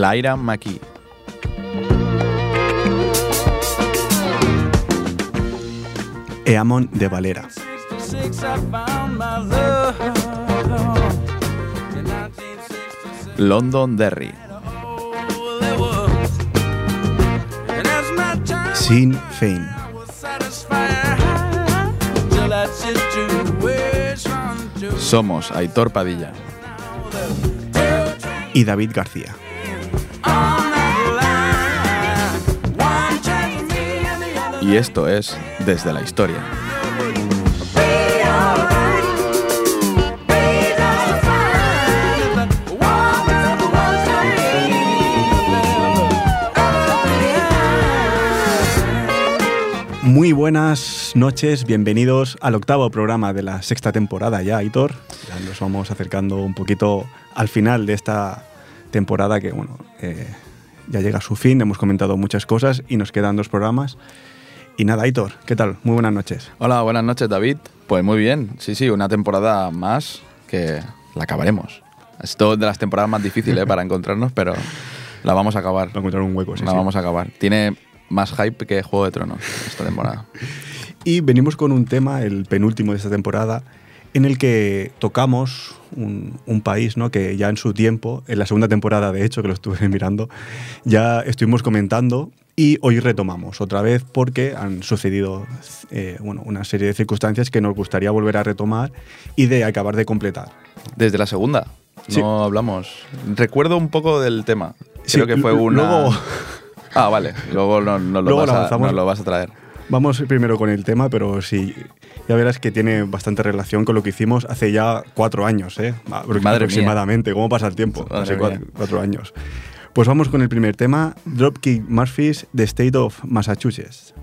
Lyra McKee. Eamon de Valera. London Derry. Sin Fein. Somos Aitor Padilla. Y David García. Y esto es Desde la Historia. Muy buenas noches, bienvenidos al octavo programa de la sexta temporada ya, Aitor. Ya nos vamos acercando un poquito al final de esta temporada que, bueno, eh, ya llega a su fin, hemos comentado muchas cosas y nos quedan dos programas. Y nada, Aitor, ¿qué tal? Muy buenas noches. Hola, buenas noches, David. Pues muy bien, sí, sí, una temporada más que la acabaremos. Es de las temporadas más difíciles para encontrarnos, pero la vamos a acabar. A encontrar un hueco, sí. la sí. vamos a acabar. Tiene más hype que Juego de Tronos esta temporada. Y venimos con un tema, el penúltimo de esta temporada, en el que tocamos un, un, país ¿no? que ya en su tiempo, en la segunda temporada de hecho, que lo estuve mirando, ya estuvimos comentando y hoy retomamos otra vez porque han sucedido eh, bueno, una serie de circunstancias que nos gustaría volver a retomar y de acabar de completar. Desde la segunda. No Sí. hablamos. Recuerdo un poco del tema. Sí, Creo que fue una. luego- Ah, vale. Luego no, no lo, vas lo vas a traer. Vamos primero con el tema, pero sí, ya verás que tiene bastante relación con lo que hicimos hace ya cuatro años, ¿eh? Madre aproximadamente. ¿Cómo pasa el tiempo? Madre hace cuatro, mía. cuatro años. Pues vamos con el primer tema, Dropkick Murphys, The State of Massachusetts.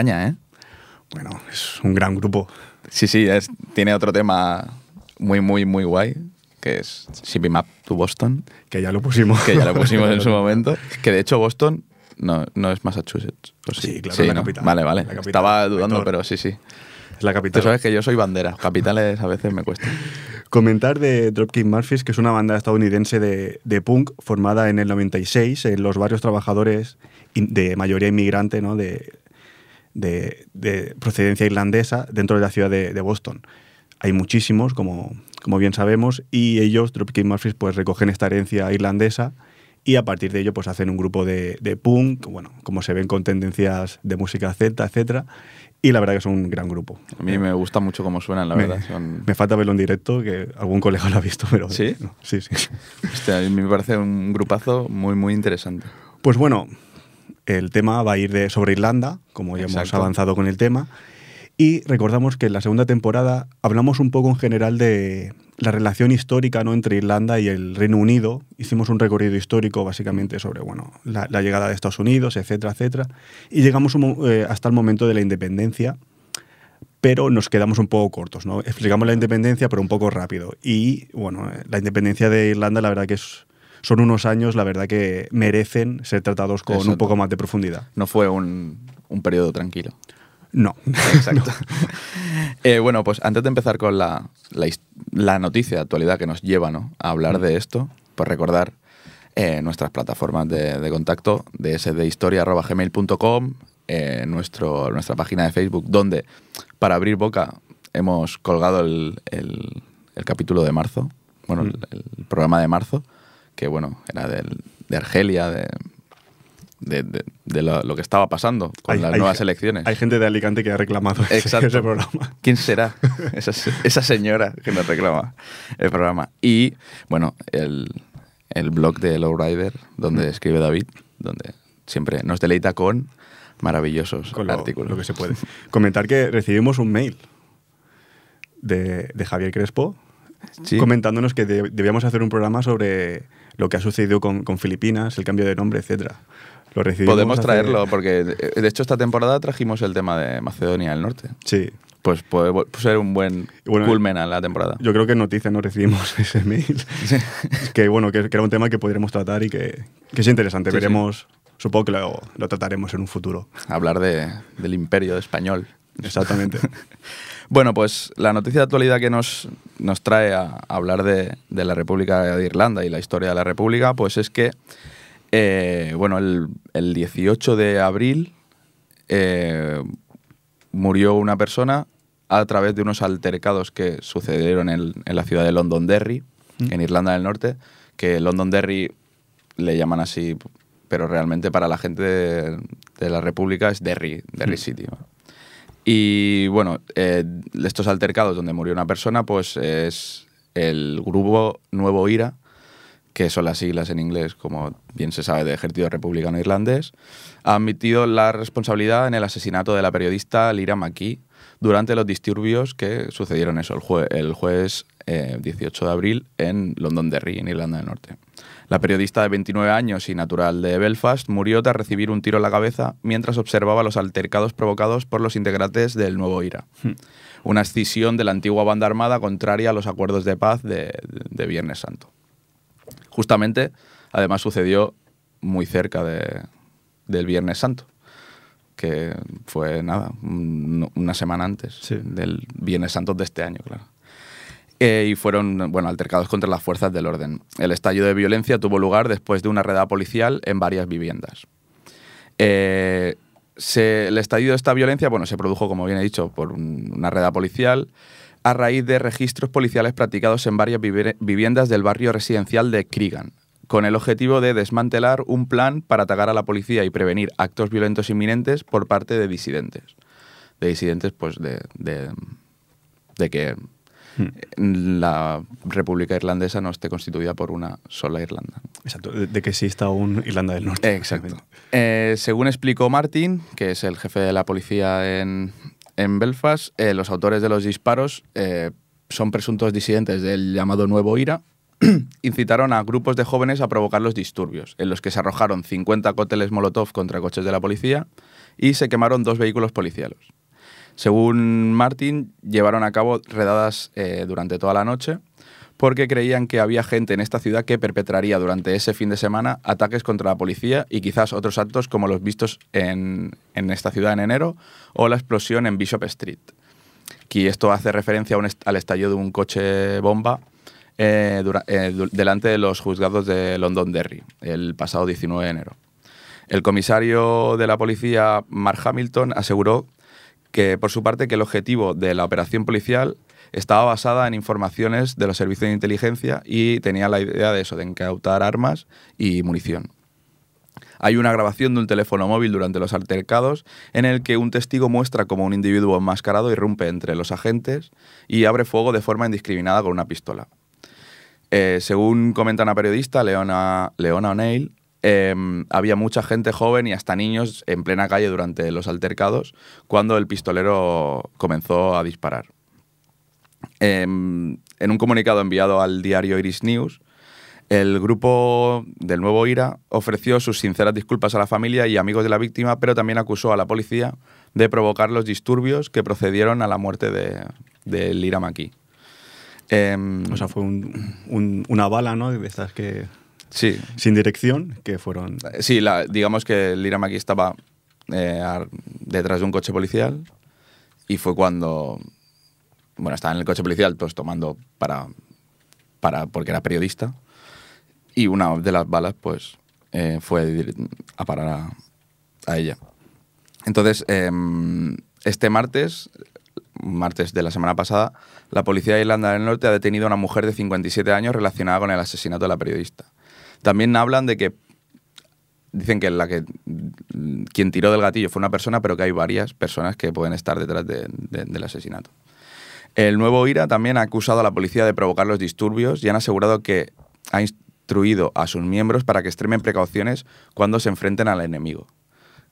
Caña, ¿eh? Bueno, es un gran grupo. Sí, sí, es, tiene otro tema muy, muy, muy guay, que es Shipping Map to Boston, Que ya lo pusimos. que ya lo pusimos en su momento. Que de hecho Boston no, no es Massachusetts. ¿o Sí, claro, la ¿no? capital. Vale, vale. La capital, Estaba dudando, Vector. pero sí, sí. Es la Tú capital. sabes que yo soy bandera. Capitales a veces me cuesta. Comentar de Dropkick Murphys, que es una banda estadounidense de, de punk formada en el 96 en los barrios trabajadores de mayoría inmigrante, ¿no? de, de- de procedencia irlandesa, dentro de la ciudad de, de Boston. Hay muchísimos, como, como bien sabemos, y ellos, Dropkick Murphys, pues recogen esta herencia irlandesa y a partir de ello pues hacen un grupo de, de punk, bueno, como se ven con tendencias de música celta, etcétera, y la verdad que son un gran grupo. A mí me gusta mucho cómo suenan, la Me- verdad. Son- Me falta verlo en directo, que algún colega lo ha visto, pero... ¿Sí? no, sí, sí. Hostia, a mí me parece un grupazo muy, muy interesante. Pues bueno, el tema va a ir de, sobre Irlanda, como ya hemos avanzado con el tema. Y recordamos que en la segunda temporada hablamos un poco en general de la relación histórica ¿no? entre Irlanda y el Reino Unido. Hicimos un recorrido histórico básicamente sobre bueno, la, la llegada de Estados Unidos, etcétera, etcétera. Y llegamos un eh, hasta el momento de la independencia, pero nos quedamos un poco cortos. ¿no? Explicamos la independencia, pero un poco rápido. Y bueno, eh, la independencia de Irlanda, la verdad que es, son unos años, la verdad que merecen ser tratados con un poco más de profundidad. No fue un, un periodo tranquilo. No. Exacto. Eh, bueno, pues antes de empezar con la, la noticia de actualidad que nos lleva ¿no? a hablar de esto, pues recordar eh, nuestras plataformas de, de contacto, de eh, nuestro, nuestra página de Facebook, donde para abrir boca hemos colgado el, el- el capítulo de marzo, bueno, el, el programa de marzo, que bueno, era del- de Argelia, de, de, de- de lo, lo que estaba pasando con Hay- las hay- nuevas elecciones. Hay gente de Alicante que ha reclamado ese- Exacto. ese programa. ¿Quién será esa, esa señora que nos reclama el programa? Y, bueno, el, el blog de Lowrider, donde Mm. escribe David, donde siempre nos deleita con maravillosos Con lo, artículos. lo que se puede. Comentar que recibimos un mail de, de Javier Crespo Sí. comentándonos que de- debíamos hacer un programa sobre lo que ha sucedido con, con Filipinas, el cambio de nombre, etcétera. Lo Podemos hace- traerlo, porque de de hecho esta temporada trajimos el tema de Macedonia del Norte. Sí. Pues puede ser un buen bueno, culmen a la temporada. Yo creo que en noticias no recibimos ese mail. que bueno, que, que era un tema que podríamos tratar y que, que es interesante. Sí, sí. Veremos, supongo que lo, lo trataremos en un futuro. Hablar de- del imperio español. Exactamente. Bueno, pues la noticia de actualidad que nos, nos trae a, a hablar de, de la República de Irlanda y la historia de la República, pues es que, eh, bueno, el, el 18 de abril eh, murió una persona a través de unos altercados que sucedieron en, en la ciudad de Londonderry, en Irlanda del Norte, que Londonderry le llaman así, pero realmente para la gente de, de la República es Derry, Derry City. ¿no? Y bueno, eh, estos altercados donde murió una persona, pues es el grupo Nuevo IRA, que son las siglas en inglés, como bien se sabe, de Ejército Republicano Irlandés, ha admitido la responsabilidad en el asesinato de la periodista Lyra McKee durante los disturbios que sucedieron eso el, el jueves eh, 18 de abril en Londonderry, en Irlanda del Norte. La periodista de 29 años y natural de Belfast murió tras recibir un tiro en la cabeza mientras observaba los altercados provocados por los integrantes del Nuevo IRA. Una escisión de la antigua banda armada contraria a los acuerdos de paz de, de Viernes Santo. Justamente, además sucedió muy cerca de- del Viernes Santo, que fue nada, un- una semana antes Sí. del Viernes Santo de este año, claro. Eh, y fueron bueno, altercados contra las fuerzas del orden. El estallido de violencia tuvo lugar después de una redada policial en varias viviendas. Eh, el estallido de esta violencia bueno, se produjo, como bien he dicho, por un- una redada policial a raíz de registros policiales practicados en varias vivi- viviendas del barrio residencial de Cregan, con el objetivo de desmantelar un plan para atacar a la policía y prevenir actos violentos inminentes por parte de disidentes. De disidentes, pues, de, de- de que la República Irlandesa no esté constituida por una sola Irlanda. Exacto. De, de que exista un Irlanda del Norte. Exacto. Eh, según explicó Martin, que es el jefe de la policía en, en Belfast, eh, los autores de los disparos eh, son presuntos disidentes del llamado Nuevo IRA incitaron a grupos de jóvenes a provocar los disturbios, en los que se arrojaron 50 cócteles Molotov contra coches de la policía y se quemaron dos vehículos policiales. Según Martin, llevaron a cabo redadas eh, durante toda la noche porque creían que había gente en esta ciudad que perpetraría durante ese fin de semana ataques contra la policía y quizás otros actos como los vistos en, en esta ciudad en enero o la explosión en Bishop Street. Aquí esto hace referencia al estallido de un coche bomba eh, eh, delante de los juzgados de Londonderry el pasado 19 de enero. El comisario de la policía, Mark Hamilton, aseguró que, por su parte, que el objetivo de la operación policial estaba basada en informaciones de los servicios de inteligencia y tenía la idea de eso, de incautar armas y munición. Hay una grabación de un teléfono móvil durante los altercados en el que un testigo muestra cómo un individuo enmascarado irrumpe entre los agentes y abre fuego de forma indiscriminada con una pistola. Eh, según comenta una periodista, Leona, Leona O'Neill, em, había mucha gente joven y hasta niños en plena calle durante los altercados cuando el pistolero comenzó a disparar. Em, en un comunicado enviado al diario Iris News, el grupo del nuevo IRA ofreció sus sinceras disculpas a la familia y amigos de la víctima, pero también acusó a la policía de provocar los disturbios que procedieron a la muerte de, del IRA Maki. Em, O sea, fue un- un- una bala, ¿no? De estas que. Sí, sin dirección, que fueron. sí la- digamos que el IRA Maki estaba eh, detrás de un coche policial y fue cuando, bueno, estaba en el coche policial pues tomando para, para porque era periodista y una de las balas pues eh, fue a parar a, a ella. Entonces, em, este martes, martes de la semana pasada, la policía de Irlanda del Norte ha detenido a una mujer de 57 años relacionada con el asesinato de la periodista. También hablan de que dicen que la que quien tiró del gatillo fue una persona, pero que hay varias personas que pueden estar detrás de- de- del asesinato. El nuevo IRA también ha acusado a la policía de provocar los disturbios y han asegurado que ha instruido a sus miembros para que extremen precauciones cuando se enfrenten al enemigo.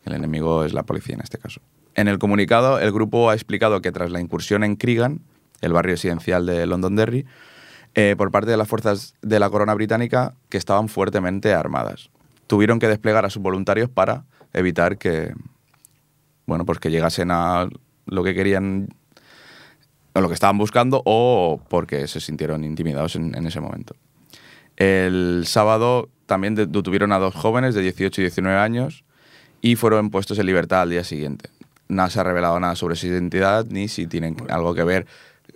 El enemigo es la policía en este caso. En el comunicado, el grupo ha explicado que tras la incursión en Cregan, el barrio residencial de Londonderry, eh, por parte de las fuerzas de la corona británica que estaban fuertemente armadas. Tuvieron que desplegar a sus voluntarios para evitar que, bueno, pues que llegasen a lo que querían o lo que estaban buscando o porque se sintieron intimidados en, en ese momento. El sábado también de- detuvieron a dos jóvenes de 18 y 19 años y fueron puestos en libertad al día siguiente. No se ha revelado nada sobre su identidad ni si tienen algo que ver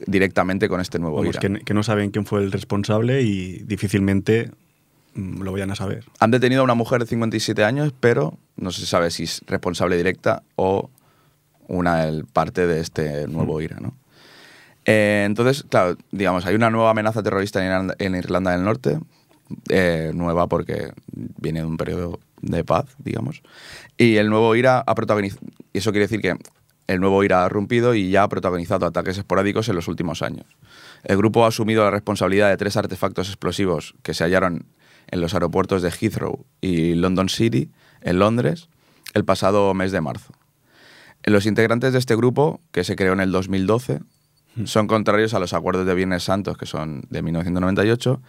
directamente con este nuevo Vamos, que, que no saben quién fue el responsable y difícilmente mm, lo vayan a saber. Han detenido a una mujer de 57 años, pero no se sabe si es responsable directa o una el- parte de este nuevo IRA, ¿no? Eh, entonces, claro, digamos, hay una nueva amenaza terrorista en Irlanda, en Irlanda del Norte, eh, nueva porque viene de un periodo de paz, digamos, y el nuevo IRA ha protagonizado, y eso quiere decir que el nuevo IRA ha rompido y ya ha protagonizado ataques esporádicos en los últimos años. El grupo ha asumido la responsabilidad de tres artefactos explosivos que se hallaron en los aeropuertos de Heathrow y London City, en Londres, el pasado mes de marzo. Los integrantes de este grupo, que se creó en el 2012, son contrarios a los acuerdos de Viernes Santos, que son de 1998,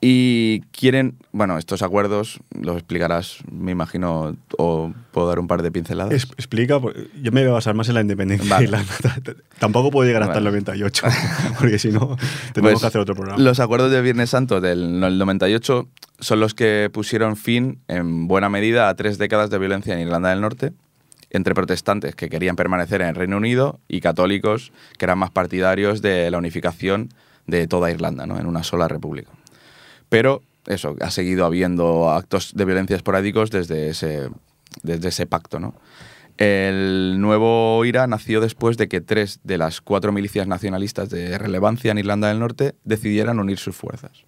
y quieren, bueno, estos acuerdos los explicarás, me imagino, o puedo dar un par de pinceladas. Es- explica, porque yo me voy a basar más en la independencia Vale. Irlanda. Tampoco puedo llegar hasta el Vale. 98, porque si no, tenemos Pues, que hacer otro programa. Los acuerdos de Viernes Santo del del 98 son los que pusieron fin, en buena medida, a tres décadas de violencia en Irlanda del Norte, entre protestantes que querían permanecer en el Reino Unido y católicos que eran más partidarios de la unificación de toda Irlanda, ¿no? en una sola república. Pero eso, ha seguido habiendo actos de violencia esporádicos desde ese, desde ese pacto. ¿no? El nuevo IRA nació después de que tres de las cuatro milicias nacionalistas de relevancia en Irlanda del Norte decidieran unir sus fuerzas.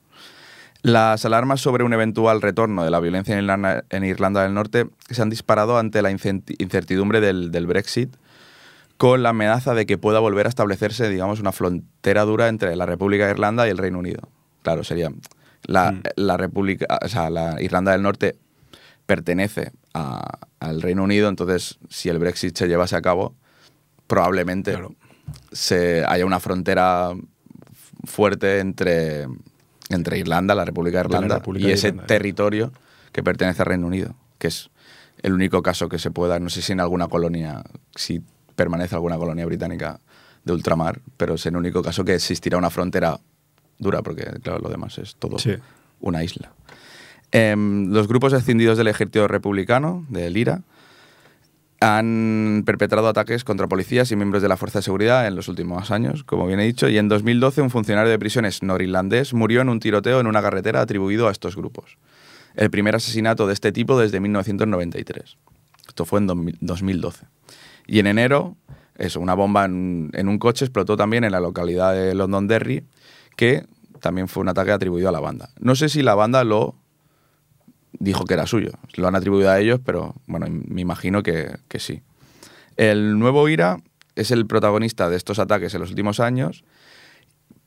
Las alarmas sobre un eventual retorno de la violencia en Irlanda, del Norte se han disparado ante la incertidumbre del, del Brexit, con la amenaza de que pueda volver a establecerse, digamos, una frontera dura entre la República de Irlanda y el Reino Unido. Claro, sería la, Mm. la República, o sea, la Irlanda del Norte pertenece a- al Reino Unido, entonces si el Brexit se llevase a cabo, probablemente Claro. se haya una frontera fuerte entre, entre Irlanda, la República de De la Irlanda, República y ese Irlanda. territorio que pertenece al Reino Unido, que es el único caso que se pueda, no sé si en alguna colonia, si permanece alguna colonia británica de ultramar, pero es el único caso que existirá una frontera dura, porque claro, lo demás es todo Sí. una isla. Em, los grupos escindidos del ejército republicano, del IRA, han perpetrado ataques contra policías y miembros de la Fuerza de Seguridad en los últimos años, como bien he dicho, y en 2012 un funcionario de prisiones norirlandés murió en un tiroteo en una carretera atribuido a estos grupos. El primer asesinato de este tipo desde 1993. Esto fue en 2000 2012. Y en enero, eso, una bomba en, en un coche explotó también en la localidad de Londonderry, que también fue un ataque atribuido a la banda. No sé si la banda lo dijo que era suyo. Lo han atribuido a ellos, pero bueno, me imagino que, sí. El nuevo IRA es el protagonista de estos ataques en los últimos años,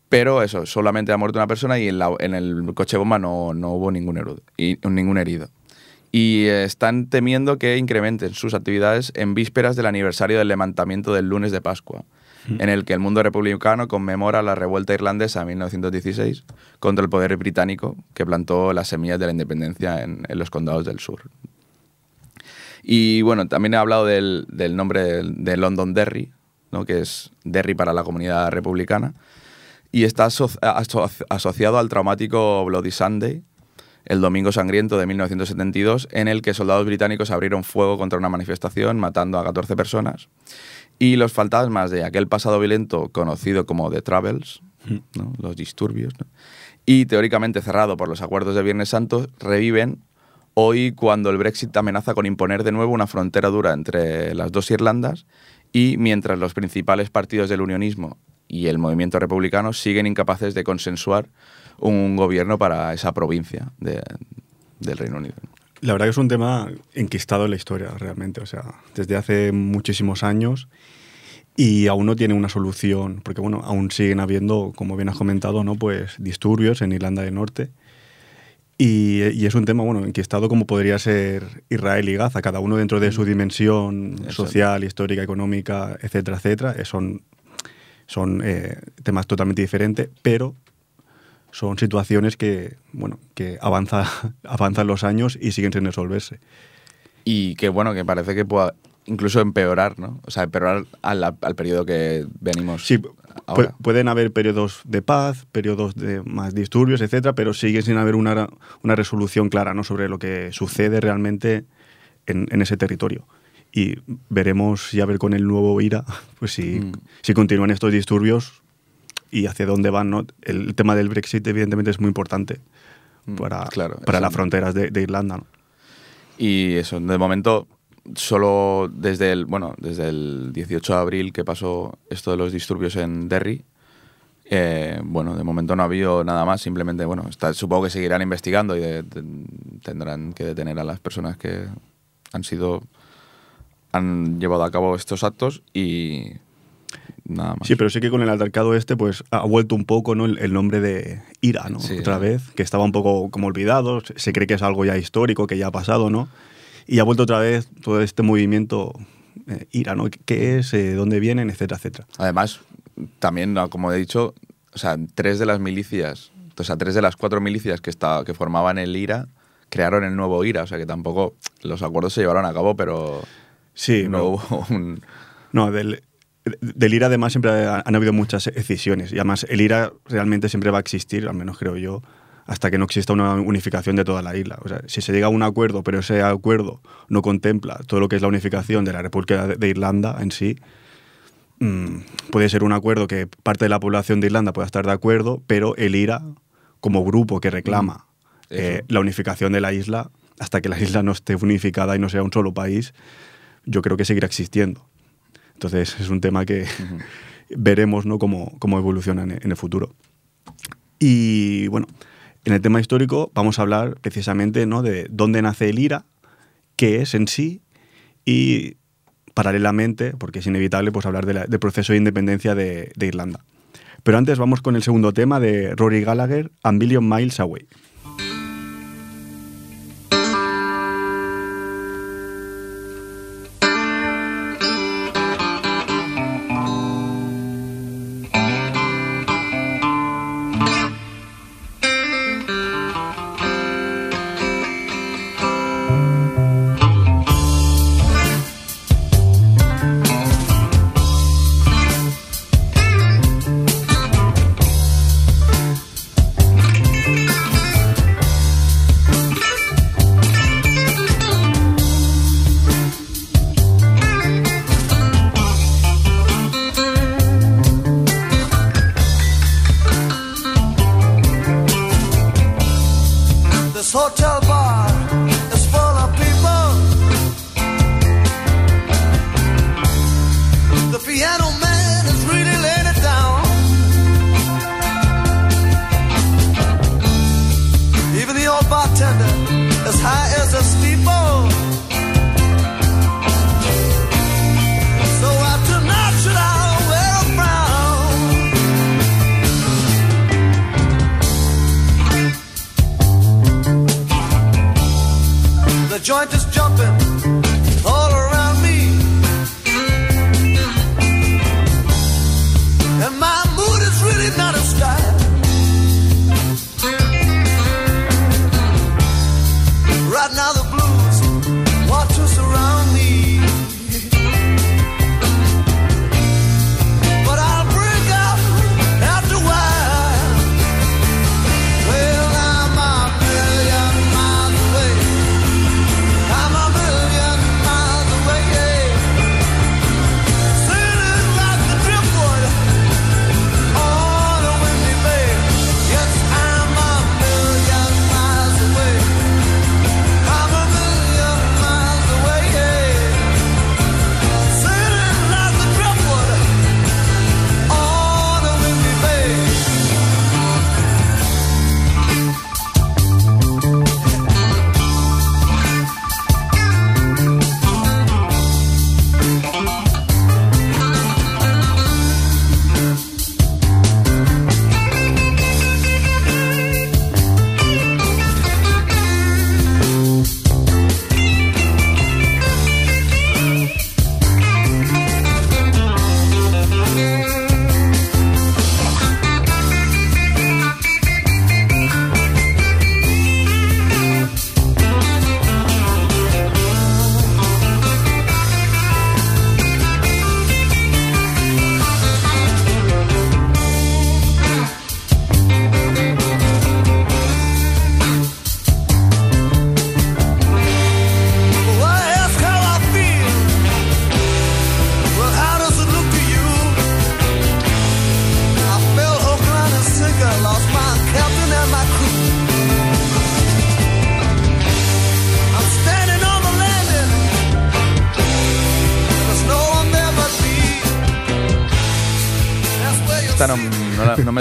pero eso, solamente ha muerto una persona y en, en el coche bomba no, no hubo ningún herido, y, ningún herido. Y eh, están temiendo que incrementen sus actividades en vísperas del aniversario del levantamiento del lunes de Pascua, en el que el mundo republicano conmemora la revuelta irlandesa de 1916 contra el poder británico que plantó las semillas de la independencia en, los condados del sur. Y bueno, también he hablado del, nombre del- de Londonderry, ¿no? que es Derry para la comunidad republicana, y está aso- aso- asociado al traumático Bloody Sunday, el Domingo Sangriento de 1972, en el que soldados británicos abrieron fuego contra una manifestación, matando a 14 personas. Y los fantasmas de aquel pasado violento conocido como The Travels, ¿no? los disturbios, ¿no? y teóricamente cerrado por los acuerdos de Viernes Santo, reviven hoy cuando el Brexit amenaza con imponer de nuevo una frontera dura entre las dos Irlandas y mientras los principales partidos del unionismo y el movimiento republicano siguen incapaces de consensuar un gobierno para esa provincia de- del Reino Unido. La verdad que es un tema enquistado en la historia, realmente. O sea, desde hace muchísimos años y aún no tiene una solución, porque bueno, aún siguen habiendo, como bien has comentado, ¿no? pues disturbios en Irlanda del Norte. Y, y es un tema, bueno, enquistado como podría ser Israel y Gaza, cada uno dentro de su dimensión Exacto. social, histórica, económica, etcétera, etcétera. Son, son eh, temas totalmente diferentes, pero son situaciones que, bueno, que avanza, avanzan los años y siguen sin resolverse. Y que bueno, que parece que pueda incluso empeorar, ¿no? O sea, empeorar al, al periodo que venimos Sí, ahora. pueden haber periodos de paz, periodos de más disturbios, etcétera, pero sigue sin haber una, una resolución clara ¿no? sobre lo que sucede realmente en, en ese territorio. Y veremos ya ver con el nuevo IRA pues si, Mm. si continúan estos disturbios y hacia dónde van. ¿no? El tema del Brexit, evidentemente, es muy importante Mm, para, claro, para las fronteras de, de Irlanda. ¿no? Y eso, de momento, solo desde el, bueno, desde el 18 de abril que pasó esto de los disturbios en Derry, eh, bueno, de momento no ha habido nada más, simplemente, bueno, está- supongo que seguirán investigando y de- de- tendrán que detener a las personas que han sido, han llevado a cabo estos actos y nada más. Sí, pero sí que con el altercado este, pues ha vuelto un poco ¿no? el, el nombre de Ira, ¿no? Sí. Otra vez, que estaba un poco como olvidado, se, cree que es algo ya histórico, que ya ha pasado, ¿no? Y ha vuelto otra vez todo este movimiento eh, Ira, ¿no? ¿Qué es? Eh, ¿Dónde vienen? Etcétera, etcétera. Además, también, como he dicho, o sea, tres de las milicias, o sea, tres de las cuatro milicias que, está, que formaban el IRA crearon el nuevo IRA, o sea que tampoco los acuerdos se llevaron a cabo, pero Sí, no no, hubo un... no del, del IRA además siempre ha- han habido muchas decisiones y además el IRA realmente siempre va a existir, al menos creo yo, hasta que no exista una unificación de toda la isla. O sea, si se llega a un acuerdo, pero ese acuerdo no contempla todo lo que es la unificación de la República de, Irlanda en sí, mm, puede ser un acuerdo que parte de la población de Irlanda pueda estar de acuerdo, pero el IRA, como grupo que reclama eh, la unificación de la isla, hasta que la isla no esté unificada y no sea un solo país, yo creo que seguirá existiendo. Entonces es un tema que veremos ¿no? cómo, cómo evoluciona en, en el futuro. Y bueno, en el tema histórico vamos a hablar precisamente ¿no? de dónde nace el IRA, qué es en sí y paralelamente, porque es inevitable, pues hablar de la- del proceso de independencia de, de Irlanda. Pero antes vamos con el segundo tema de Rory Gallagher, A Billion Miles Away.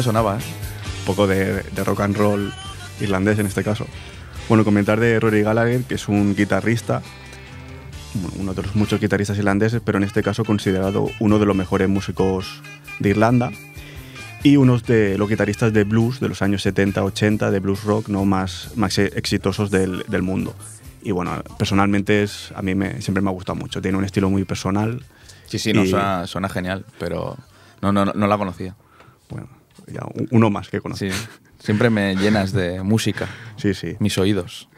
Me sonaba, ¿eh? un poco de, de rock and roll irlandés en este caso. Bueno, comentar de Rory Gallagher, que es un guitarrista, uno de los muchos guitarristas irlandeses, pero en este caso considerado uno de los mejores músicos de Irlanda y uno de los guitarristas de blues de los años 70-80, de blues rock no más, más exitosos del, del mundo. Y bueno, personalmente es, a mí me, siempre me ha gustado mucho, tiene un estilo muy personal. Sí, sí, no, y, suena, suena genial, pero no, no, no la conocía. Bueno, ya uno más que conozco. Sí, siempre me llenas de música, sí. sí. mis oídos.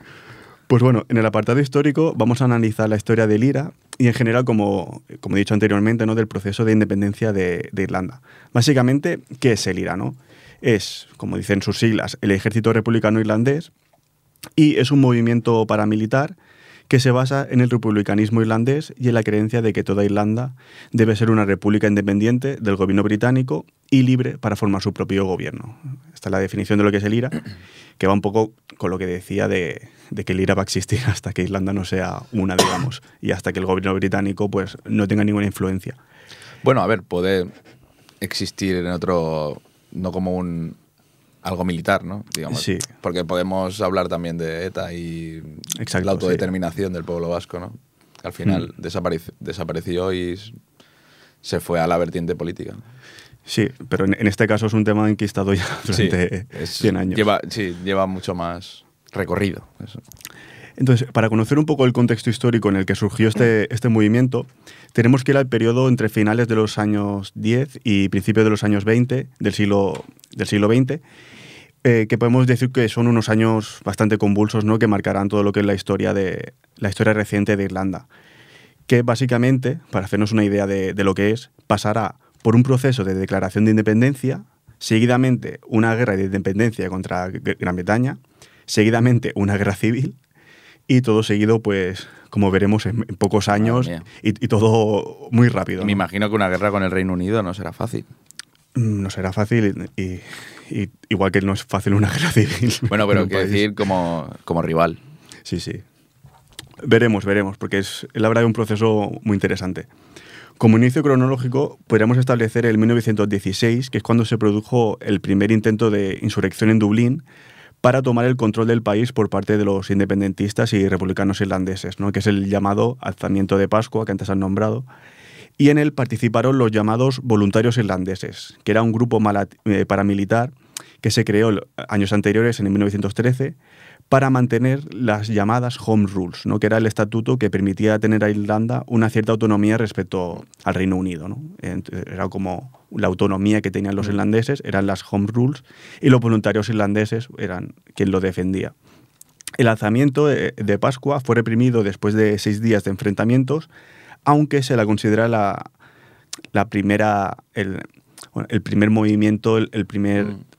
Pues bueno, en el apartado histórico vamos a analizar la historia del IRA y en general, como, como he dicho anteriormente, ¿no? del proceso de independencia de, de Irlanda. Básicamente, ¿qué es el IRA? No? Es, como dicen sus siglas, el Ejército Republicano Irlandés y es un movimiento paramilitar que se basa en el republicanismo irlandés y en la creencia de que toda Irlanda debe ser una república independiente del gobierno británico y libre para formar su propio gobierno. Esta es la definición de lo que es el IRA, que va un poco con lo que decía de, de que el IRA va a existir hasta que Irlanda no sea una, digamos, y hasta que el gobierno británico pues, no tenga ninguna influencia. Bueno, a ver, puede existir en otro, no como un algo militar, ¿no? Digamos, Sí. Porque podemos hablar también de ETA y Exacto, la autodeterminación del pueblo vasco, ¿no? Al final Mm. desapareció y se fue a la vertiente política. Sí, pero en, en este caso es un tema enquistado ya durante es- 100 años. Lleva, sí, lleva mucho más recorrido. eso. Entonces, para conocer un poco el contexto histórico en el que surgió este, este movimiento, tenemos que ir al periodo entre finales de los años 10 y principios de los años 20 del siglo, del siglo XX, eh, que podemos decir que son unos años bastante convulsos, ¿no? que marcarán todo lo que es la historia, de, la historia reciente de Irlanda. Que básicamente, para hacernos una idea de, de lo que es, pasará por un proceso de declaración de independencia, seguidamente una guerra de independencia contra Gran Bretaña, seguidamente una guerra civil, y todo seguido, pues, como veremos, en, en pocos años y, y todo muy rápido. Y me ¿no? imagino que una guerra con el Reino Unido no será fácil. Mm, No será fácil y, y- y- igual que no es fácil una guerra civil. Bueno, en pero quiero decir como, como rival. Sí, sí. Veremos, veremos, porque es la verdad un proceso muy interesante. Como inicio cronológico, podríamos establecer el 1916, que es cuando se produjo el primer intento de insurrección en Dublín para tomar el control del país por parte de los independentistas y republicanos irlandeses, ¿no? que es el llamado alzamiento de Pascua, que antes han nombrado, y en él participaron los llamados voluntarios irlandeses, que era un grupo eh, paramilitar que se creó años anteriores, en el 1913, para mantener las llamadas Home Rules, ¿no? que era el estatuto que permitía tener a Irlanda una cierta autonomía respecto al Reino Unido. ¿no? Era como la autonomía que tenían los irlandeses, eran las Home Rules, y los voluntarios irlandeses eran quien lo defendía. El alzamiento de, Pascua fue reprimido después de seis días de enfrentamientos, aunque se la considera la, la primera, el, primer movimiento, el, el primer Mm.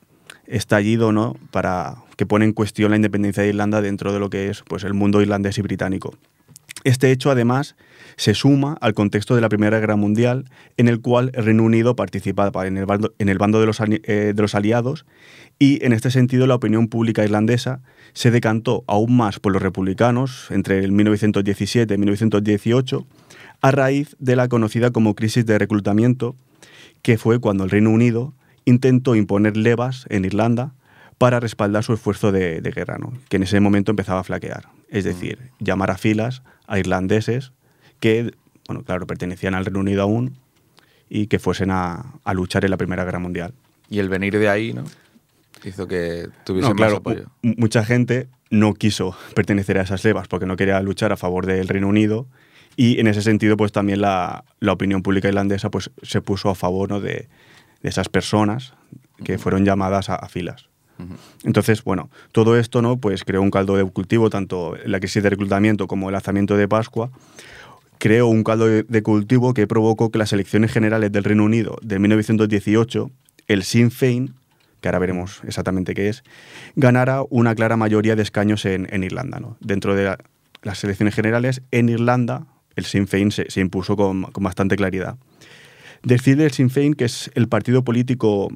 Estallido, ¿no? Para que pone en cuestión la independencia de Irlanda dentro de lo que es pues, el mundo irlandés y británico. Este hecho, además, se suma al contexto de la Primera Guerra Mundial, en el cual el Reino Unido participaba en el bando, de, los, eh, de los aliados, y en este sentido la opinión pública irlandesa se decantó aún más por los republicanos entre el 1917 y 1918, a raíz de la conocida como crisis de reclutamiento, que fue cuando el Reino Unido intentó imponer levas en Irlanda para respaldar su esfuerzo de, de guerra, ¿no? que en ese momento empezaba a flaquear. Es decir, llamar a filas a irlandeses que, bueno, claro, pertenecían al Reino Unido aún y que fuesen a, a luchar en la Primera Guerra Mundial. Y el venir de ahí, ¿no? Hizo que tuviese No, claro, más apoyo. mu- mucha gente no quiso pertenecer a esas levas porque no quería luchar a favor del Reino Unido y en ese sentido pues también la, la opinión pública irlandesa pues se puso a favor ¿no? de, de esas personas que fueron llamadas a, a filas. Entonces, bueno, todo esto ¿no? pues creó un caldo de cultivo, tanto la crisis de reclutamiento como el lanzamiento de Pascua, creó un caldo de, de cultivo que provocó que las elecciones generales del Reino Unido de 1918, el Sinn Féin, que ahora veremos exactamente qué es, ganara una clara mayoría de escaños en, en Irlanda. ¿no? Dentro de la- las elecciones generales, en Irlanda, el Sinn Féin se, se impuso con, con bastante claridad. Decide el Sinn Féin que es el partido político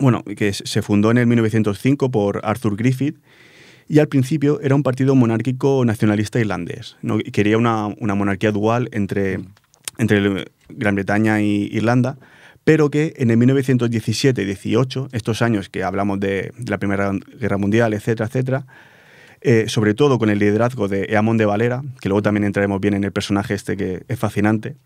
bueno, que se fundó en el 1905 por Arthur Griffith y al principio era un partido monárquico nacionalista irlandés. ¿no? Quería una, una monarquía dual entre, entre Gran Bretaña y Irlanda, pero que en el 1917 y 18, estos años que hablamos de, de la Primera Guerra Mundial, etcétera, etcétera, eh, sobre todo con el liderazgo de Eamon de Valera, que luego también entraremos bien en el personaje este que es fascinante,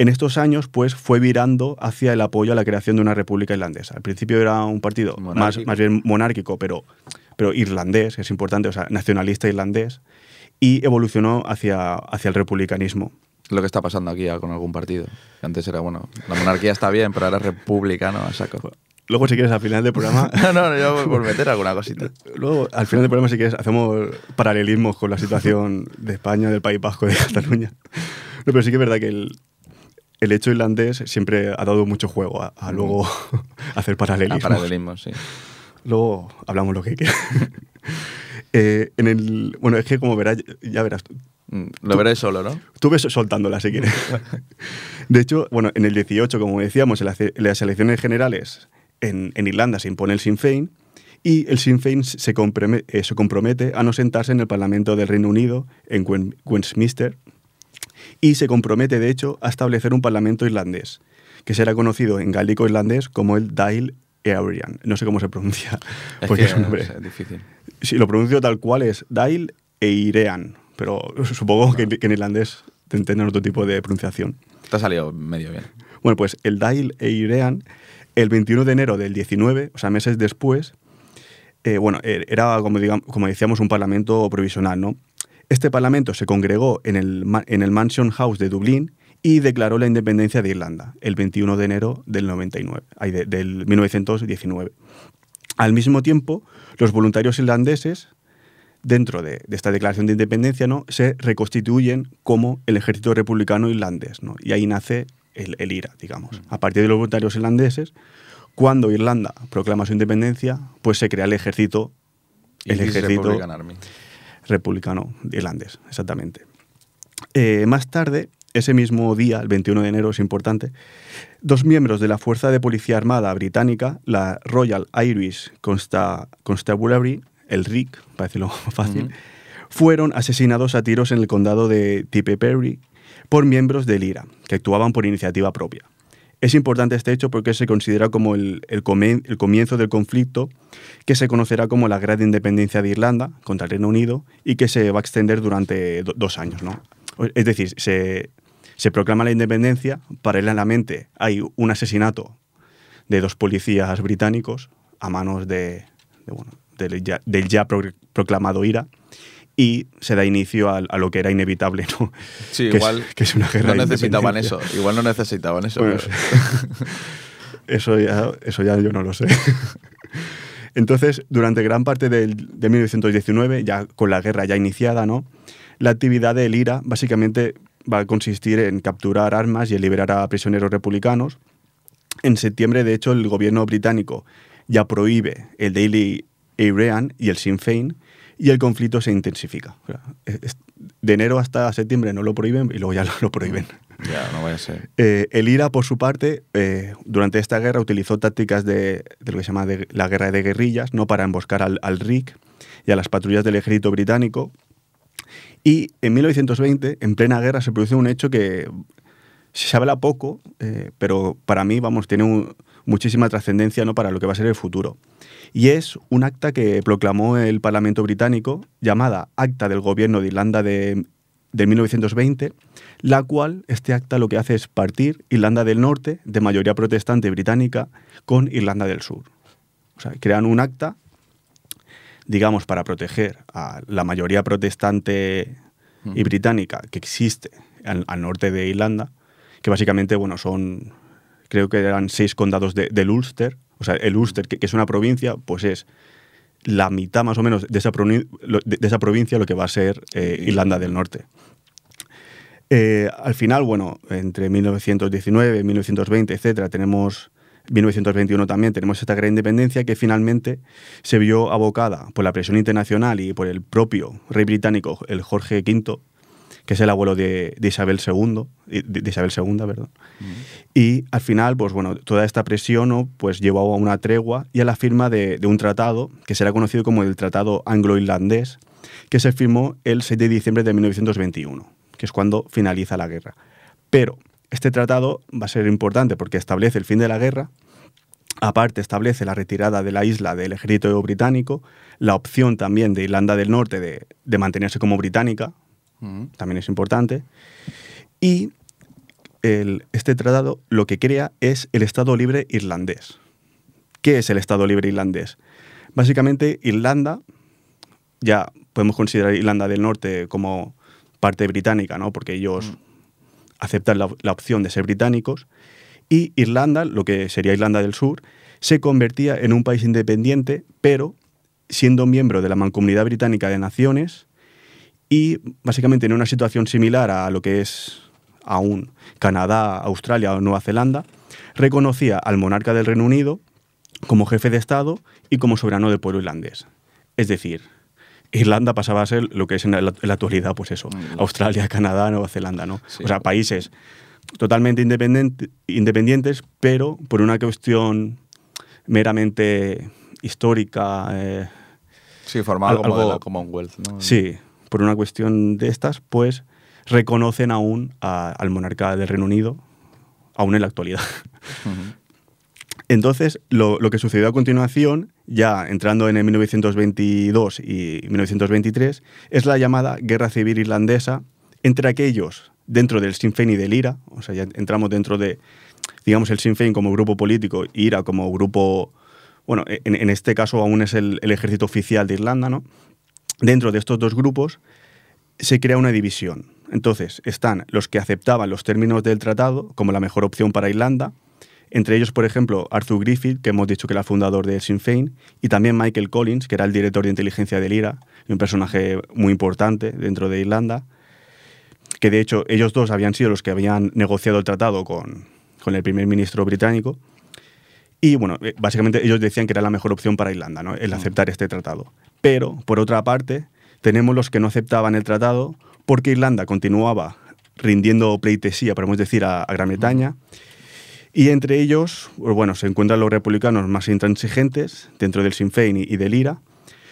en estos años, pues, fue virando hacia el apoyo a la creación de una república irlandesa. Al principio era un partido más, más bien monárquico, pero, pero irlandés, es importante, o sea, nacionalista irlandés, y evolucionó hacia, hacia el republicanismo. Lo que está pasando aquí con algún partido. Antes era, bueno, la monarquía está bien, pero ahora es republicano a saco. Luego, si quieres, al final del programa, No, no, yo voy por meter alguna cosita. luego, al final del programa, si quieres, hacemos paralelismos con la situación de España, del País Vasco, de Cataluña. No, pero sí que es verdad que el, el hecho irlandés siempre ha dado mucho juego a, a luego hacer paralelismos. paralelismo, sí. Luego hablamos lo que quieras. Eh, en el, bueno, es que como verás, ya verás, tú, Mm, Lo veré solo, ¿no? tú ves soltándola si quieres. De hecho, bueno, en el 18, como decíamos, en las, en las elecciones generales en, en Irlanda se impone el Sinn Féin y el Sinn Féin se, comprome- eh, se compromete a no sentarse en el Parlamento del Reino Unido, en Westminster, y se compromete, de hecho, a establecer un Parlamento irlandés, que será conocido en gálico irlandés como el Dáil Éireann. No sé cómo se pronuncia, Es porque que es un nombre. es difícil. Si lo pronuncio tal cual es Dail e Irean, pero supongo que, que en irlandés tendrán otro tipo de pronunciación. Te ha salido medio bien. Bueno, pues el Dail e Irean, el 21 de enero del 19, o sea, meses después, eh, bueno, eh, era, como, digamos, como decíamos, un parlamento provisional, ¿no? Este parlamento se congregó en el, ma- en el Mansion House de Dublín y declaró la independencia de Irlanda el 21 de enero del 99, ay, de- del 1919. Al mismo tiempo, los voluntarios irlandeses, dentro de, de esta declaración de independencia, ¿no? se reconstituyen como el ejército republicano irlandés. ¿no? Y ahí nace el, el IRA, digamos. A partir de los voluntarios irlandeses, cuando Irlanda proclama su independencia, pues se crea el ejército, el ejército. Republicano irlandés, exactamente. Eh, más tarde, ese mismo día, el 21 de enero, es importante, dos miembros de la Fuerza de Policía Armada británica, la Royal Irish Consta- Constabulary, el RIC, para decirlo fácil, fueron asesinados a tiros en el condado de Tipperary por miembros del IRA, que actuaban por iniciativa propia. Es importante este hecho porque se considera como el, comienzo del conflicto que se conocerá como la de Independencia de Irlanda contra el Reino Unido y que se va a extender durante do- dos años. ¿no? Es decir, se, proclama la independencia, paralelamente hay un asesinato de dos policías británicos a manos de, del, ya, proclamado IRA y se da inicio a, a lo que era inevitable, ¿no? Sí, que igual es, que es una guerra no necesitaban eso. Igual no necesitaban eso. Bueno, pero- Eso ya, eso ya yo no lo sé. Entonces, durante gran parte del, de 1919, ya con la guerra ya iniciada, ¿no? la actividad del IRA básicamente va a consistir en capturar armas y en liberar a prisioneros republicanos. En septiembre, de hecho, el gobierno británico ya prohíbe el Daily Arian y el Sinn Féin y el conflicto se intensifica. O sea, es- de enero hasta septiembre no lo prohíben y luego ya lo, lo prohíben. ya, no vaya a ser. Eh, el IRA, por su parte, eh, durante esta guerra utilizó tácticas de, de lo que se llama de- la guerra de guerrillas, no para emboscar al, al RIC y a las patrullas del ejército británico. Y en 1920, en plena guerra, se produce un hecho que se habla poco, eh, pero para mí, vamos, tiene un- muchísima trascendencia ¿no? para lo que va a ser el futuro. Y es un acta que proclamó el Parlamento británico, llamada Acta del Gobierno de Irlanda de, de 1920, la cual, este acta lo que hace es partir Irlanda del Norte, de mayoría protestante británica, con Irlanda del Sur. O sea, crean un acta, digamos, para proteger a la mayoría protestante y británica que existe al, al norte de Irlanda, que básicamente, bueno, son, creo que eran seis condados de- del Ulster. O sea, el Ulster, que, es una provincia, pues es la mitad más o menos de esa, de, de esa provincia lo que va a ser eh, Irlanda del Norte. Eh, al final, bueno, entre 1919, 1920, etcétera, tenemos 1921 también, tenemos esta gran independencia que finalmente se vio abocada por la presión internacional y por el propio rey británico, el Jorge V, que es el abuelo de, de Isabel II, de, de Isabel II, perdón. Y al final, pues bueno, toda esta presión ¿no? pues llevó a una tregua y a la firma de, de un tratado que será conocido como el Tratado Anglo-Irlandés, que se firmó el 6 de diciembre de 1921, que es cuando finaliza la guerra. Pero este tratado va a ser importante porque establece el fin de la guerra, aparte establece la retirada de la isla del ejército británico, la opción también de Irlanda del Norte de, de mantenerse como británica, También es importante. Y el- este tratado lo que crea es el Estado Libre Irlandés. ¿Qué es el Estado Libre Irlandés? Básicamente, Irlanda, ya podemos considerar Irlanda del Norte como parte británica, ¿no? porque ellos aceptan la, la opción de ser británicos, y Irlanda, lo que sería Irlanda del Sur, se convertía en un país independiente, pero siendo miembro de la Mancomunidad Británica de Naciones y básicamente en una situación similar a lo que es aún Canadá, Australia o Nueva Zelanda, reconocía al monarca del Reino Unido como jefe de Estado y como soberano del pueblo irlandés. Es decir, Irlanda pasaba a ser lo que es en la, en la actualidad, pues eso, Mm. Australia, Canadá, Nueva Zelanda, ¿no? Sí. O sea, países totalmente independente- independientes, pero por una cuestión meramente histórica, eh, Sí, formado Al- como de algo- la Commonwealth, ¿no? Sí, por una cuestión de estas, pues reconocen aún a- al monarca del Reino Unido, aún en la actualidad. Entonces, lo, lo que sucedió a continuación, ya entrando en el 1922 y 1923, es la llamada Guerra Civil Irlandesa entre aquellos dentro del Sinn Féin y del IRA, o sea, ya entramos dentro de, digamos, el Sinn Féin como grupo político y IRA como grupo, bueno, en, en este caso aún es el, el ejército oficial de Irlanda, ¿no? Dentro de estos dos grupos se crea una división. Entonces, están los que aceptaban los términos del tratado como la mejor opción para Irlanda, entre ellos, por ejemplo, Arthur Griffith, que hemos dicho que era fundador de Sinn Féin, y también Michael Collins, que era el director de inteligencia del IRA, un personaje muy importante dentro de Irlanda, que de hecho ellos dos habían sido los que habían negociado el tratado con, con el primer ministro británico. Y bueno, eh, básicamente ellos decían que era la mejor opción para Irlanda, ¿no? el aceptar este tratado. Pero, por otra parte, tenemos los que no aceptaban el tratado porque Irlanda continuaba rindiendo pleitesía, podemos decir, a, a Gran Bretaña. Y entre ellos, pues bueno, se encuentran los republicanos más intransigentes dentro del Sinn Féin y, del IRA,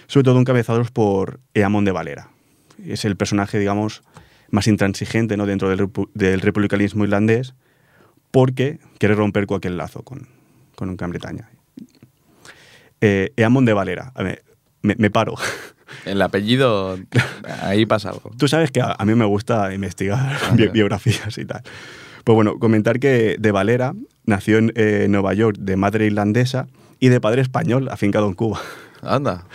sobre todo encabezados por Eamon de Valera. Es el personaje, digamos, más intransigente ¿no? dentro del, del republicanismo irlandés porque quiere romper cualquier lazo con, con Gran Bretaña. Eh, Eamon de Valera, a ver, me, me paro. El apellido, ahí pasa algo. Tú sabes que a, a mí me gusta investigar bi- claro. biografías y tal. Pues bueno, comentar que de Valera nació en eh, Nueva York de madre irlandesa y de padre español, afincado en Cuba. Anda,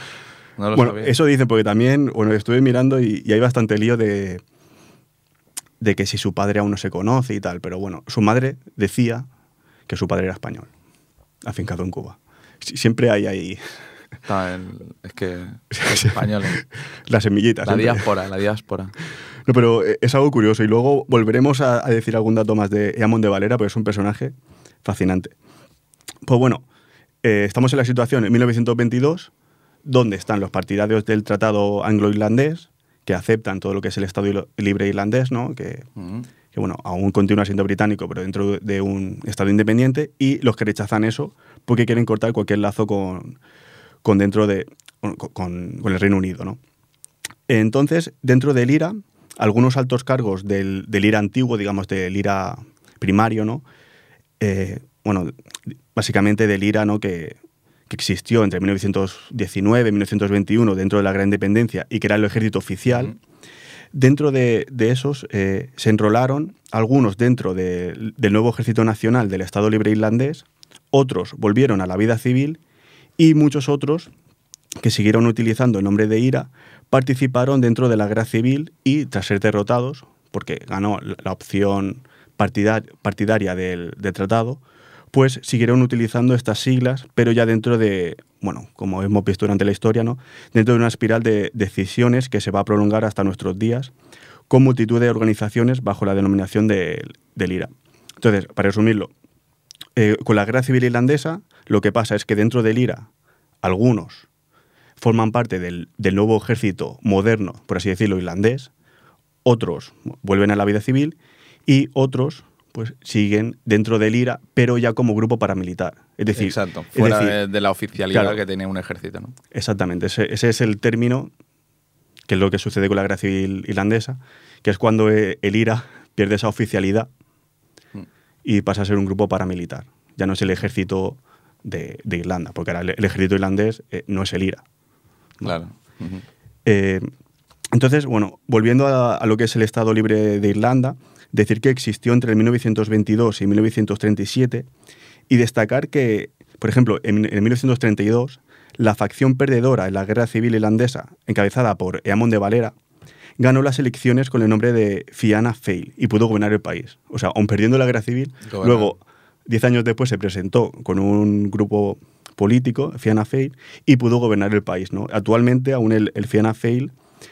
no lo bueno, sabía. eso dicen porque también, bueno, estuve mirando y, y hay bastante lío de, de que si su padre aún no se conoce y tal, pero bueno, su madre decía que su padre era español, afincado en Cuba. Sie- Siempre hay ahí Está en- es que los españoles. las semillitas. La siempre. diáspora, la diáspora. No, pero eh, es algo curioso y luego volveremos a, a decir algún dato más de Eamon de Valera, pero es un personaje fascinante. Pues bueno, eh, estamos en la situación en 1922, donde están los partidarios del Tratado Anglo-Irlandés, que aceptan todo lo que es el Estado libre irlandés, ¿no? que, Mm. Que, bueno, aún continúa siendo británico, pero dentro de un Estado independiente, y los que rechazan eso porque quieren cortar cualquier lazo con, con dentro de con, el Reino Unido, ¿no? Entonces, dentro del IRA, algunos altos cargos del, del IRA antiguo, digamos, del IRA primario, ¿no? Eh, bueno, básicamente del IRA, ¿no? Que, que existió entre 1919 y 1921 dentro de la Gran Independencia y que era el ejército oficial. Dentro de, esos eh, se enrolaron algunos dentro de- del nuevo Ejército Nacional del Estado Libre Irlandés, otros volvieron a la vida civil y muchos otros que siguieron utilizando el nombre de IRA participaron dentro de la guerra civil y tras ser derrotados, porque ganó la opción partidar- partidaria del tratado, pues siguieron utilizando estas siglas, pero ya dentro de, bueno, como hemos visto durante la historia, ¿no? dentro de una espiral de decisiones que se va a prolongar hasta nuestros días, con multitud de organizaciones bajo la denominación de- del IRA. Entonces, para resumirlo, eh, con la guerra civil irlandesa, lo que pasa es que dentro del IRA, algunos forman parte del, del nuevo ejército moderno, por así decirlo, irlandés, otros vuelven a la vida civil y otros pues siguen dentro del IRA, pero ya como grupo paramilitar. Es decir, Exacto, es fuera decir, de, la oficialidad claro. que tiene un ejército, ¿no? Exactamente, ese, ese es el término, que es lo que sucede con la guerra civil irlandesa, que es cuando eh, el IRA pierde esa oficialidad Mm. y pasa a ser un grupo paramilitar. Ya no es el ejército de, de Irlanda, porque ahora el, el ejército irlandés eh, no es el IRA. Claro. Eh, entonces, bueno, volviendo a, a lo que es el Estado Libre de Irlanda, decir que existió entre 1922 y 1937 y destacar que, por ejemplo, en, en 1932, la facción perdedora en la Guerra Civil Irlandesa, encabezada por Eamon de Valera, ganó las elecciones con el nombre de Fianna Fáil y pudo gobernar el país. O sea, aun perdiendo la Guerra Civil, luego, diez años después, se presentó con un grupo político, Fianna Fáil, y pudo gobernar el país. ¿no? Actualmente, aún el, el Fianna Fáil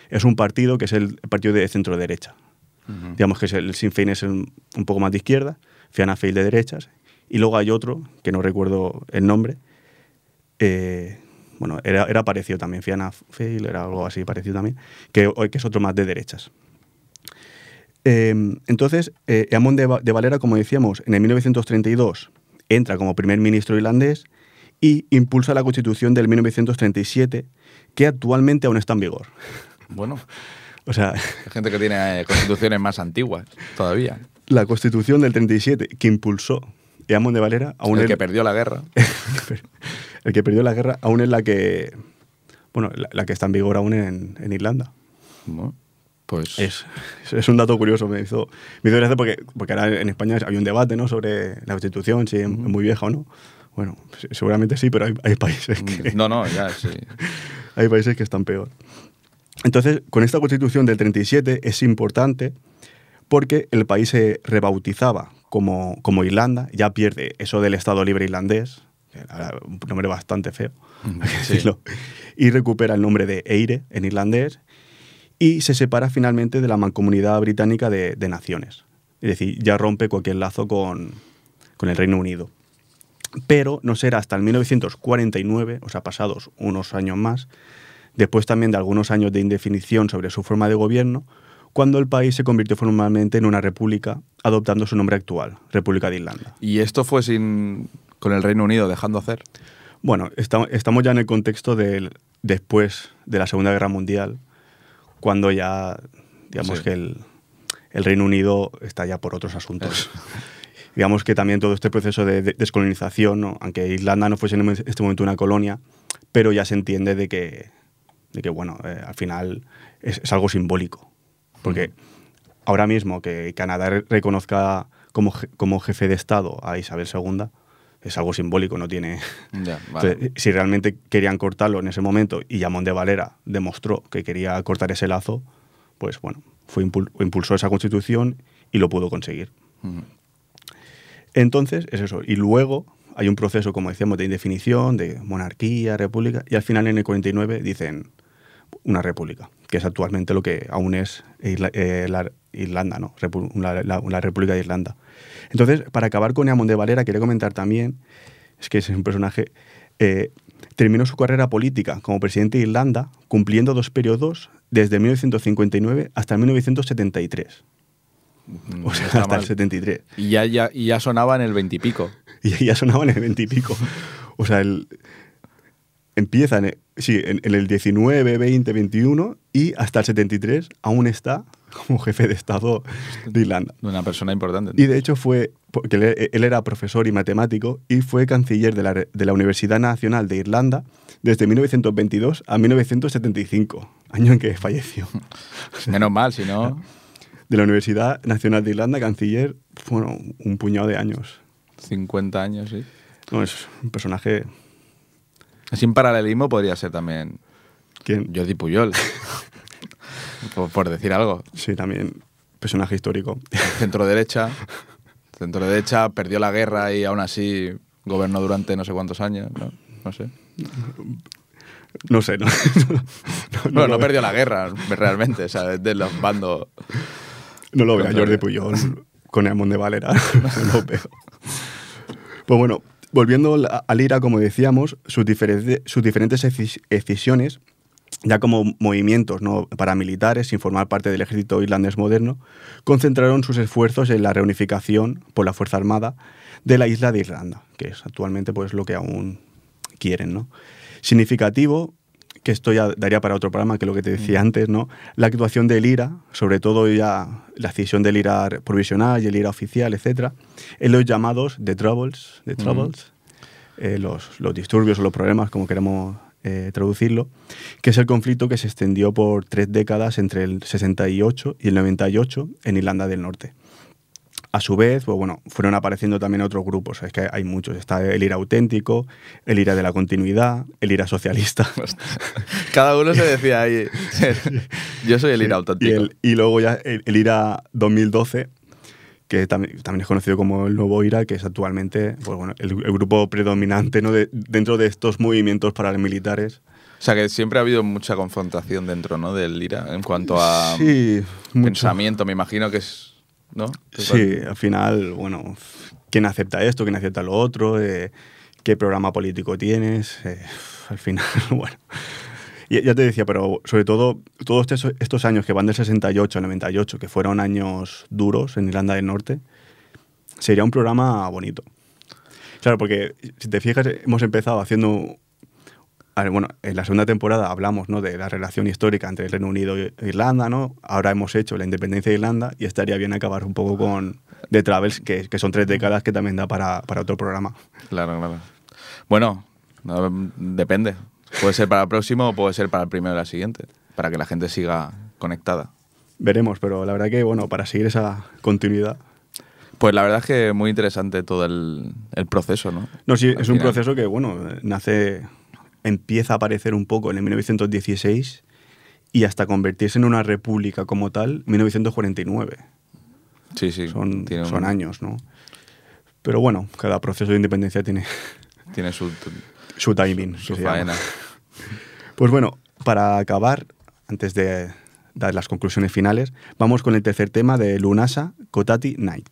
es un partido que es el partido de Digamos que el Sinn Féin es un, un poco más de izquierda, Fianna Fáil de derechas, y luego hay otro, que no recuerdo el nombre, eh, bueno, era, era parecido también, Fianna Fáil era algo así parecido también, que, que es otro más de derechas. Eh, entonces, eh, Eamon de, de Valera, como decíamos, en el 1932 entra como primer ministro irlandés y impulsa la constitución del 1937, que actualmente aún está en vigor. Bueno, O sea, hay gente que tiene eh, constituciones más antiguas todavía. la constitución del 37 que impulsó Eamon de Valera, aún el es- que perdió la guerra. el que perdió la guerra, aún es la que, bueno, la, la que está en vigor aún en, en Irlanda. Bueno, pues Es, es un dato curioso, me hizo, me hizo gracia porque, porque ahora en España hay un debate ¿no? sobre la constitución, si es Ujú. muy vieja o no. Bueno, se- seguramente sí, pero hay, hay países que, No, no, ya sí. hay países que están peor. Entonces, con esta constitución del 37 es importante porque el país se rebautizaba como, como Irlanda, ya pierde eso del Estado Libre Irlandés, un nombre bastante feo, Sí. decirlo, y recupera el nombre de Eire en irlandés y se separa finalmente de la mancomunidad británica de, de naciones. Es decir, ya rompe cualquier lazo con, con el Reino Unido. Pero no será hasta el 1949, o sea, pasados unos años más, después también de algunos años de indefinición sobre su forma de gobierno, cuando el país se convirtió formalmente en una república, adoptando su nombre actual, República de Irlanda. Y esto fue sin con el Reino Unido dejando hacer. Bueno, esta- estamos ya en el contexto del después de la Segunda Guerra Mundial, cuando ya, digamos Sí. que el, el Reino Unido está ya por otros asuntos. digamos que también todo este proceso de, de- descolonización, ¿no? aunque Irlanda no fuese en este momento una colonia, pero ya se entiende de que, de que bueno, eh, al final es, es algo simbólico. Porque ahora mismo que Canadá re- reconozca como, je- como jefe de Estado a Isabel II es algo simbólico, no tiene... Ya, vale. Entonces, si realmente querían cortarlo en ese momento y Yamón de Valera demostró que quería cortar ese lazo, pues bueno, fue impul- impulsó esa constitución y lo pudo conseguir. Entonces, es eso. Y luego hay un proceso, como decíamos, de indefinición, de monarquía, república, y al final en el 49 dicen una república, que es actualmente lo que aún es eh, la Irlanda, ¿no? Repu- la, la- la República de Irlanda. Entonces, para acabar con Eamon de Valera, quería comentar también, es que es un personaje, eh, terminó su carrera política como presidente de Irlanda, cumpliendo dos periodos desde 1959 hasta 1973. Mm, O sea, hasta el mal. 73. Y ya, ya, y ya sonaba en el veintipico. Y ya sonaban en el 20 y pico. O sea, el, empieza en el, sí, en, en el 19, 20, 21 y hasta el 73 aún está como jefe de Estado de Irlanda. Una persona importante. Y de hecho fue, porque él, él era profesor y matemático y fue canciller de la, de la Universidad Nacional de Irlanda desde 1922 a 1975, año en que falleció. Menos mal, si no, De la Universidad Nacional de Irlanda, canciller, bueno, un puñado de años. 50 años, sí. No, es un personaje Sin paralelismo podría ser también que Jordi Puyol. por, por decir algo. Sí, también personaje histórico. Centro derecha. Centro derecha, perdió la guerra y aún así gobernó durante no sé cuántos años, ¿no? No sé. No sé, ¿no? no, bueno, no perdió la guerra realmente, o sea, de los bandos. No lo veo Jordi Puyol con Eamon de Valera. no lo veo. Pues bueno, volviendo al IRA, como decíamos, sus, diferente- sus diferentes ecis- decisiones, ya como movimientos ¿no? paramilitares, sin formar parte del ejército irlandés moderno, concentraron sus esfuerzos en la reunificación por la Fuerza Armada de la isla de Irlanda, que es actualmente pues, lo que aún quieren. ¿no? Significativo, que esto ya daría para otro programa, que lo que te decía antes, ¿no? la actuación del IRA, sobre todo ya la decisión del IRA provisional y el IRA oficial, etcétera, en los llamados The Troubles, the troubles eh, los, los disturbios o los problemas, como queremos eh, traducirlo, que es el conflicto que se extendió por tres décadas entre el 68 y el 98 en Irlanda del Norte. A su vez, pues bueno, fueron apareciendo también otros grupos, es que hay muchos. Está el IRA auténtico, el IRA de la continuidad, el IRA socialista. Cada uno se decía ahí. Yo soy el IRA y, auténtico. el- y luego ya el, el IRA 2012, que también, también es conocido como el nuevo IRA, que es actualmente pues bueno, el, el grupo predominante ¿no? de- dentro de estos movimientos paramilitares. O sea, que siempre ha habido mucha confrontación dentro ¿no? del IRA en cuanto a sí, mucho. pensamiento, me imagino que es. ¿No? Sí, al final, bueno, quién acepta esto, quién acepta lo otro, eh, qué programa político tienes, eh, al final, bueno. Y ya te decía, pero sobre todo, todos estos, años que van del 68 al 98, que fueron años duros en Irlanda del Norte, sería un programa bonito. Claro, porque si te fijas, hemos empezado haciendo bueno, en la segunda temporada hablamos ¿no? de la relación histórica entre el Reino Unido e Irlanda, ¿no? Ahora hemos hecho la independencia de Irlanda y estaría bien acabar un poco con The Travels, que, que son tres décadas que también da para, para otro programa. Claro, claro. Bueno, no, depende. Puede ser para el próximo o puede ser para el primero de la siguiente. Para que la gente siga conectada. Veremos, pero la verdad que, bueno, para seguir esa continuidad. Pues la verdad es que muy interesante todo el, el proceso, ¿no? No, sí, Al es un proceso que, bueno, nace, empieza a aparecer un poco en el 1916 y hasta convertirse en una república como tal, 1949. Sí, sí. Son, tiene, un- son años, ¿no? Pero bueno, cada proceso de independencia tiene Tiene su, su timing. su llama. faena. Pues bueno, para acabar, antes de dar las conclusiones finales, vamos con el tercer tema de Lunasa, Kotati Night.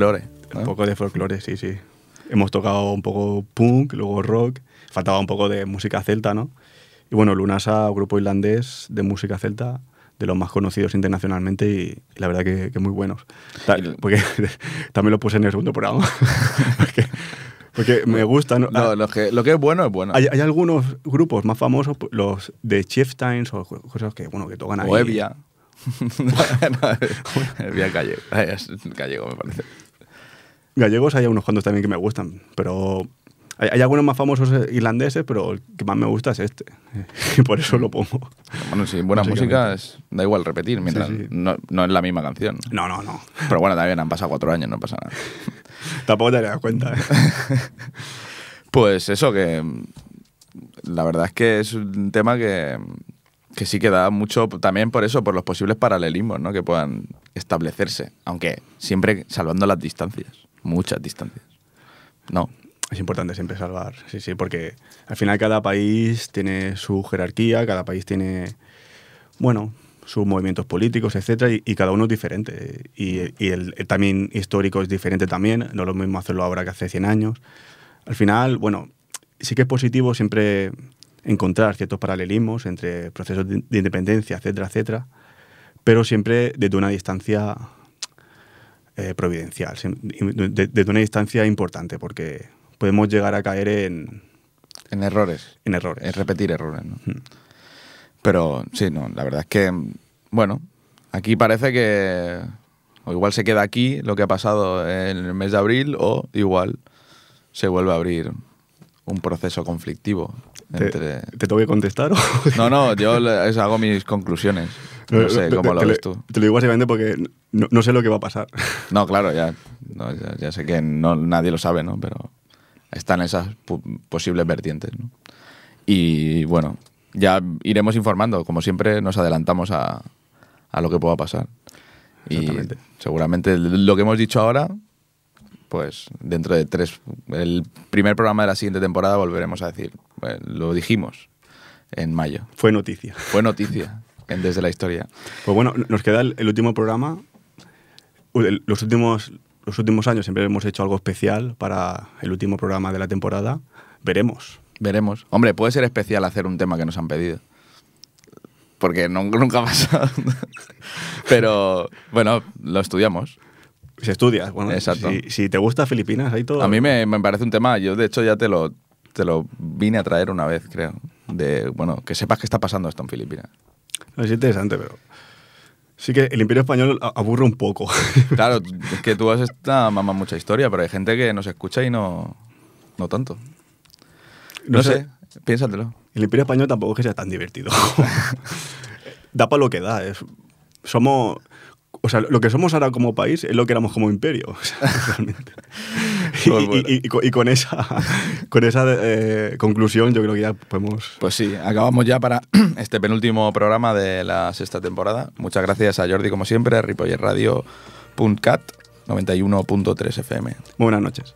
Folclore. ¿no? Un poco de folclore, sí, sí. Hemos tocado un poco punk, luego rock, faltaba un poco de música celta, ¿no? Y bueno, Lunasa, grupo irlandés de música celta, de los más conocidos internacionalmente y, y la verdad que, que muy buenos. Ta- Porque también lo puse en el segundo programa. porque, porque me gusta, ¿no? No, lo, que, lo que es bueno es bueno. Hay, hay algunos grupos más famosos, los de Chieftains o cosas que, bueno, que tocan ahí. O Evia. no, Evia gallego. Gallego, me parece. Gallegos hay unos cuantos también que me gustan, pero hay, hay algunos más famosos eh, irlandeses, pero el que más me gusta es este. Y por eso lo pongo. Bueno, sí, buena música es, da igual repetir, mientras Sí, sí. No, no es la misma canción. No, no, no. Pero bueno, también han pasado cuatro años, no pasa nada. Tampoco te das cuenta. ¿eh? Pues eso, que la verdad es que es un tema que, que sí que da mucho también por eso, por los posibles paralelismos ¿no? que puedan establecerse, aunque siempre salvando las distancias, muchas distancias. No, Es importante siempre salvar, sí, sí, porque al final cada país tiene su jerarquía, cada país tiene, bueno, sus movimientos políticos, etcétera, y, cada uno es diferente. Y, el, el también histórico es diferente también, no lo mismo hacerlo ahora que hace 100 años. Al final, bueno, sí que es positivo siempre encontrar ciertos paralelismos entre procesos de, de independencia, etcétera, etcétera, pero siempre desde una distancia eh, providencial, sim- de- desde una distancia importante, porque podemos llegar a caer en, en errores, en errores. en repetir errores. ¿no? Mm. Pero sí, no, la verdad es que, bueno, aquí parece que o igual se queda aquí lo que ha pasado en el mes de abril o igual se vuelve a abrir un proceso conflictivo ¿Te, entre... te tengo que contestar? o- No, no, yo le- es- hago mis conclusiones. No sé cómo te- lo te ves tú. Te lo digo básicamente porque no, no sé lo que va a pasar. No, claro, ya, no, ya, ya sé que no, nadie lo sabe, ¿no? Pero están esas posibles vertientes, ¿no? Y bueno, ya iremos informando. Como siempre, nos adelantamos a, a lo que pueda pasar. Y seguramente lo que hemos dicho ahora, pues dentro de tres, el primer programa de la siguiente temporada volveremos a decir, bueno, lo dijimos en mayo. Fue noticia. Fue noticia en Desde la Historia. Pues bueno, nos queda el, el último programa. Los últimos, los últimos años siempre hemos hecho algo especial para el último programa de la temporada. Veremos. Veremos. Hombre, puede ser especial hacer un tema que nos han pedido. Porque no- nunca ha pasado. Pero bueno, lo estudiamos. Si estudias, bueno, Exacto. Si, si te gusta Filipinas, ahí todo. A mí me, me parece un tema, yo de hecho ya te lo, te lo vine a traer una vez, creo. De, bueno, que sepas qué está pasando esto en Filipinas. Es interesante, pero. Sí que el Imperio Español aburre un poco. Claro, es que tú has esta mamá mucha historia, pero hay gente que nos escucha y no, no tanto. No, sé, piénsatelo. El Imperio Español tampoco es que sea tan divertido. da para lo que da. es- somos. O sea, lo que somos ahora como país es lo que éramos como imperio. o sea, realmente. Y, Pues y- bueno. y- y con, y con esa, con esa eh, conclusión yo creo que ya podemos... Pues sí, acabamos ya para este penúltimo programa de la sexta temporada. Muchas gracias a Jordi, como siempre, ripollerradio.cat 91.3 FM. Muy buenas noches.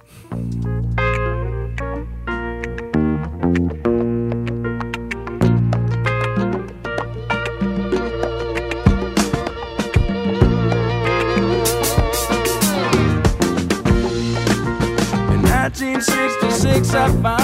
once I find